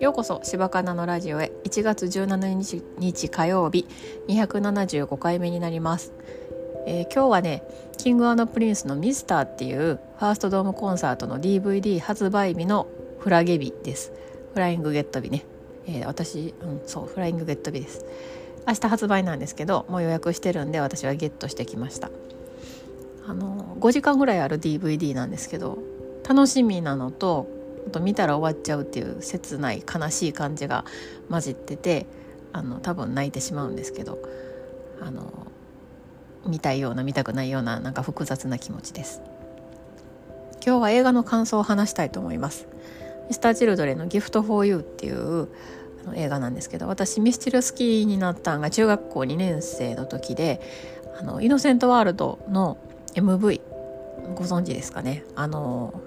ようこそ柴かなのラジオへ。1月17日火曜日275回目になります、えー、今日はねキングプリンスのミスターっていうファーストドームコンサートの DVD 発売日のフラゲ日です。フライングゲット日ね、えー、私、うん、そうフライングゲット日です。明日発売なんですけどもう予約してるんで私はゲットしてきました。あの5時間ぐらいある DVD なんですけど楽しみなのとあと見たら終わっちゃうっていう切ない悲しい感じが混じっててあの多分泣いてしまうんですけどあの見たいような見たくないようななんか複雑な気持ちです。今日は映画の感想を話したいと思います。ミスター・チルドレンの「ギフト・フォー・ユー」っていう映画なんですけど私ミスチル好きになったんが中学校2年生の時であのイノセントワールドの MV ご存知ですかね？あの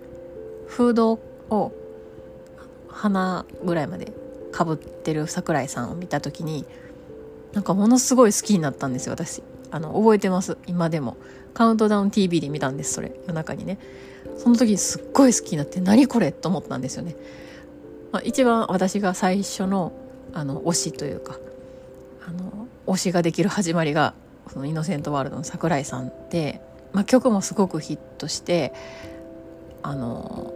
フードを鼻ぐらいまでかぶってる桜井さんを見た時になんかものすごい好きになったんですよ私。あの覚えてます？今でも。カウントダウン TV で見たんですそれ。夜中にね。その時にすっごい好きになって何これと思ったんですよね、まあ、一番私が最初のあの推しというかあの推しができる始まりがそのイノセントワールドの桜井さんで、まあ、曲もすごくヒットしてあの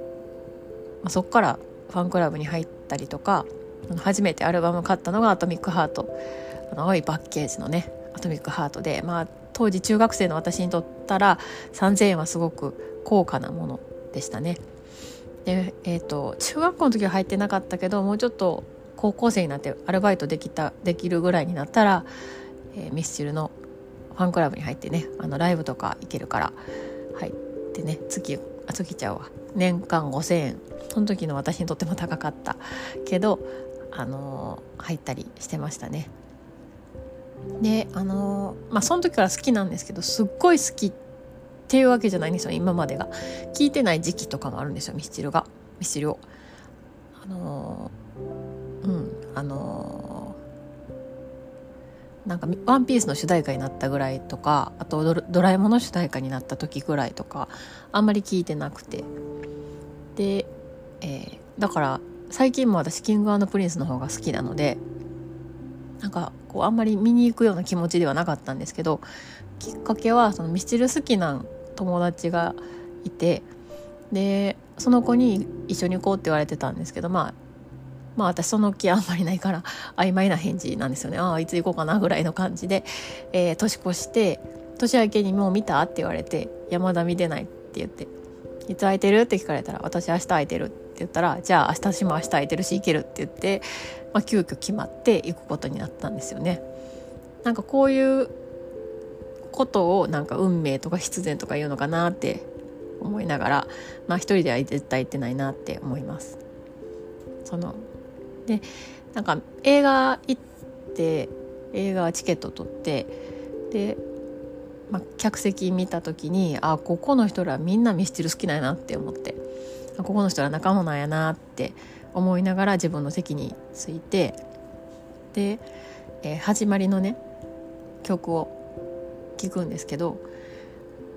まあ、そこからファンクラブに入ったりとか初めてアルバム買ったのが「アトミックハート」あの青いパッケージのね「アトミックハートで」まあ当時中学生の私にとったら3,000円はすごく高価なものでしたね。でえーと、中学校の時は入ってなかったけどもうちょっと高校生になってアルバイトできたできるぐらいになったら、えー、ミスチルのファンクラブに入ってねあのライブとか行けるから入ってね月あ月ちゃうわ年間5,000円その時の私にとっても高かったけどあの入ったりしてましたね。であのまあその時から好きなんですけどすっごい好きっていうわけじゃないんですよ今までが。聞いてない時期とかもあるんですよミスチルがミスチルを。あのうんあのなんか「ワンピースの主題歌になったぐらいとかあとドラえもんの主題歌になった時ぐらいとかあんまり聞いてなくて。でえー、だから最近も私キングプリンスの方が好きなのでなんかこうあんまり見に行くような気持ちではなかったんですけどきっかけはそのミスチル好きな友達がいてでその子に一緒に行こうって言われてたんですけどまあまあ私その気あんまりないから曖昧な返事なんですよねああいつ行こうかなぐらいの感じで、えー、年越して年明けにもう見たって言われて山田見てないって言っていつ空いてるって聞かれたら私明日空いてるって言ったらじゃあ明日も明日空いてるし行けるって言って、まあ、急遽決まって行くことになったんですよね。なんかこういうことをなんか運命とか必然とか言うのかなって思いながらまあ一人では絶対行ってないなって思います。そのでなんか映画行って映画チケット取ってでまあ、客席見た時にあここの人らみんなミスチル好きなんやなって思ってあここの人ら仲間なんやなって思いながら自分の席に着いてで、えー、始まりのね曲を聴くんですけど、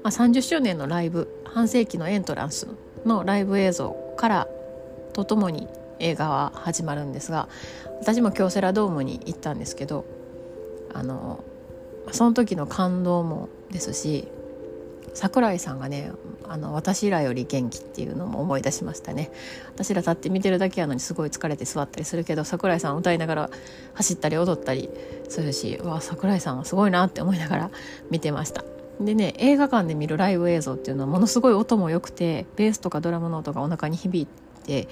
まあ、30周年のライブ半世紀のエントランスのライブ映像からとともに映画は始まるんですが私も京セラドームに行ったんですけどあのその時の感動もですし桜井さんがねあの私らより元気っていうのも思い出しましたね。私ら立って見てるだけやのにすごい疲れて座ったりするけど桜井さん歌いながら走ったり踊ったりするしわ桜井さんはすごいなって思いながら見てました。でね映画館で見るライブ映像っていうのはものすごい音も良くてベースとかドラムの音がお腹に響いて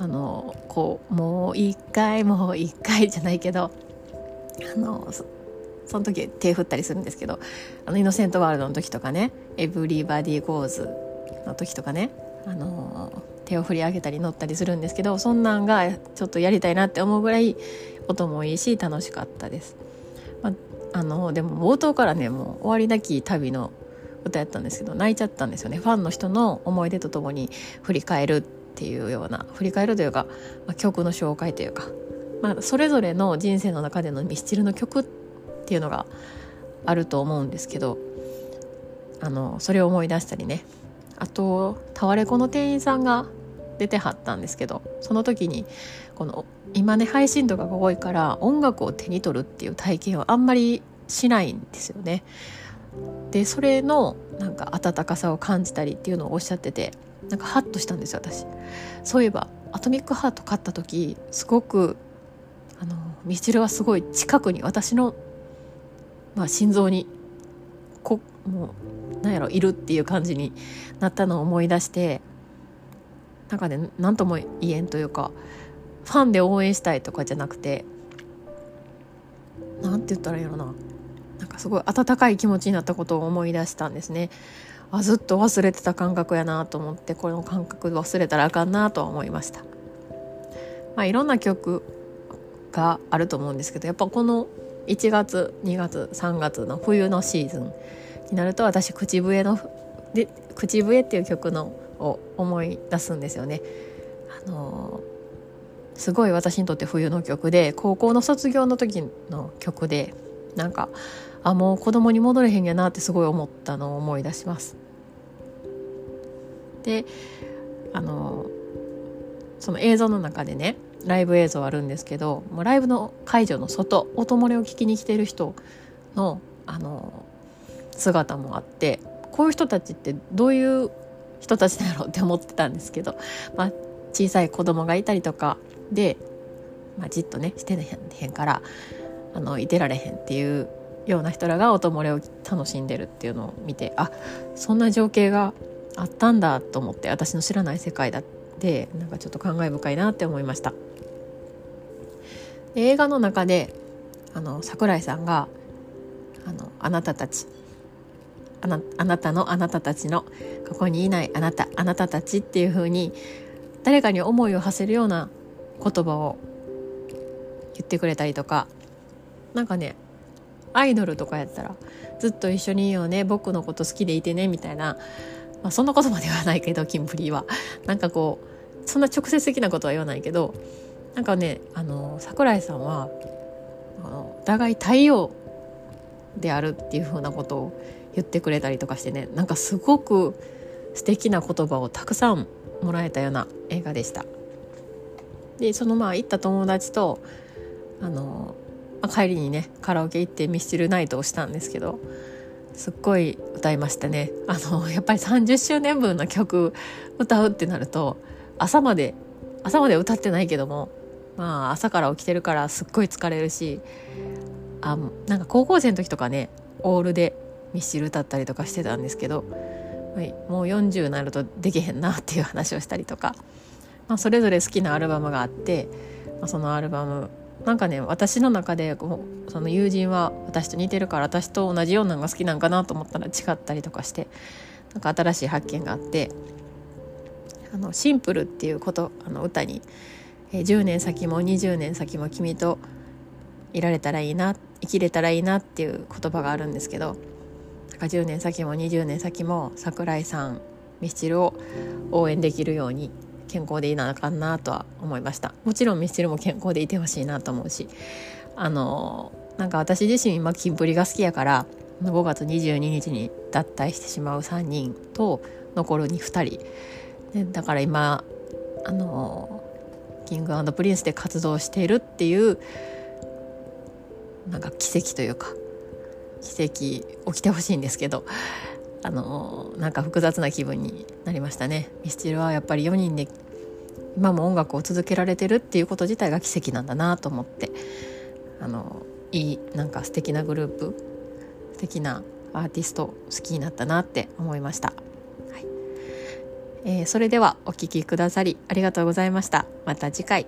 あのこうもう一回もう一回じゃないけどあのその時手振ったりするんですけどあのイノセントワールドの時とかねeverybody goes の時とかねあの手を振り上げたり乗ったりするんですけどそんなんがちょっとやりたいなって思うぐらい音もいいし楽しかったです。まあのでも冒頭からねもう終わりなき旅の歌やったんですけど泣いちゃったんですよねファンの人の思い出とともに振り返るっていうような振り返るというか、まあ、曲の紹介というか、まあ、それぞれの人生の中でのミスチルの曲っていうのがあると思うんですけどあのそれを思い出したりねあとタワレコの店員さんが出てはったんですけどその時にこの今ね配信度が多いから音楽を手に取るっていう体験をあんまりしないんですよね。でそれのなんか温かさを感じたりっていうのをおっしゃっててなんかハッとしたんです私。そういえばアトミックハート買った時すごくあのミチルはすごい近くに私の、まあ、心臓にこもうなんやろいるっていう感じになったのを思い出してなんかね何とも言えんというかファンで応援したいとかじゃなくてなんて言ったらいいのななんかすごい温かい気持ちになったことを思い出したんですねあずっと忘れてた感覚やなと思ってこの感覚忘れたらあかんなとは思いましたまあいろんな曲があると思うんですけどやっぱこの1月2月3月の冬のシーズンになると私口笛ので口笛っていう曲のを思い出すんですよね。あのすごい私にとって冬の曲で高校の卒業の時の曲でなんかあもう子供に戻れへんやなってすごい思ったのを思い出します。であのその映像の中でねライブ映像あるんですけどもうライブの会場の外音漏れを聞きに来てる人のあの姿もあってこういう人たちってどういう人たちだろうって思ってたんですけど、まあ、小さい子供がいたりとかで、まあ、じっとねしてへんからあのいてられへんっていうような人らが音漏れを楽しんでるっていうのを見てあそんな情景があったんだと思って私の知らない世界だってなんかちょっと感慨深いなって思いました。で映画の中であの桜井さんがあのあなたたちあなあなたのあなたたちのここにいないあなたあなたたちっていう風に誰かに思いを馳せるような言葉を言ってくれたりとかなんかねアイドルとかやったらずっと一緒にいようね僕のこと好きでいてねみたいな、まあ、そんなことまではないけどキンプリは なんかこうそんな直接的なことは言わないけどなんかねあの桜井さんはあのお互い太陽であるっていうふうなことを言ってくれたりとかしてねなんかすごく素敵な言葉をたくさんもらえたような映画でした。でそのまあ行った友達とあの、まあ、帰りにねカラオケ行ってミスチルナイトをしたんですけどすっごい歌いましたね。あの やっぱり30周年分の曲歌うってなると朝まで朝まで歌ってないけどもまあ朝から起きてるからすっごい疲れるしあなんか高校生の時とかねオールでミスチル歌ったりとかしてたんですけど、はい、もう40になるとできへんなっていう話をしたりとか、まあ、それぞれ好きなアルバムがあって、まあ、そのアルバムなんかね私の中でこうその友人は私と似てるから私と同じようなのが好きなんかなと思ったら違ったりとかしてなんか新しい発見があって「あのシンプル」っていうことあの歌に、え10年先も20年先も君といられたらいいな生きれたらいいなっていう言葉があるんですけどなんか10年先も20年先も桜井さんミスチルを応援できるように健康でいなあかんなとは思いました。もちろんミスチルも健康でいてほしいなと思うしあのなんか私自身今キンプリが好きやから5月22日に脱退してしまう3人と残るに2人。でだから今あのキングプリンスで活動しているっていうなんか奇跡というか奇跡起きてほしいんですけどあのなんか複雑な気分になりましたね。ミスチルはやっぱり4人で今も音楽を続けられてるっていうこと自体が奇跡なんだなと思ってあのいいなんか素敵なグループ素敵なアーティスト好きになったなって思いました、はい。えー、それではお聴きくださりありがとうございました。また次回。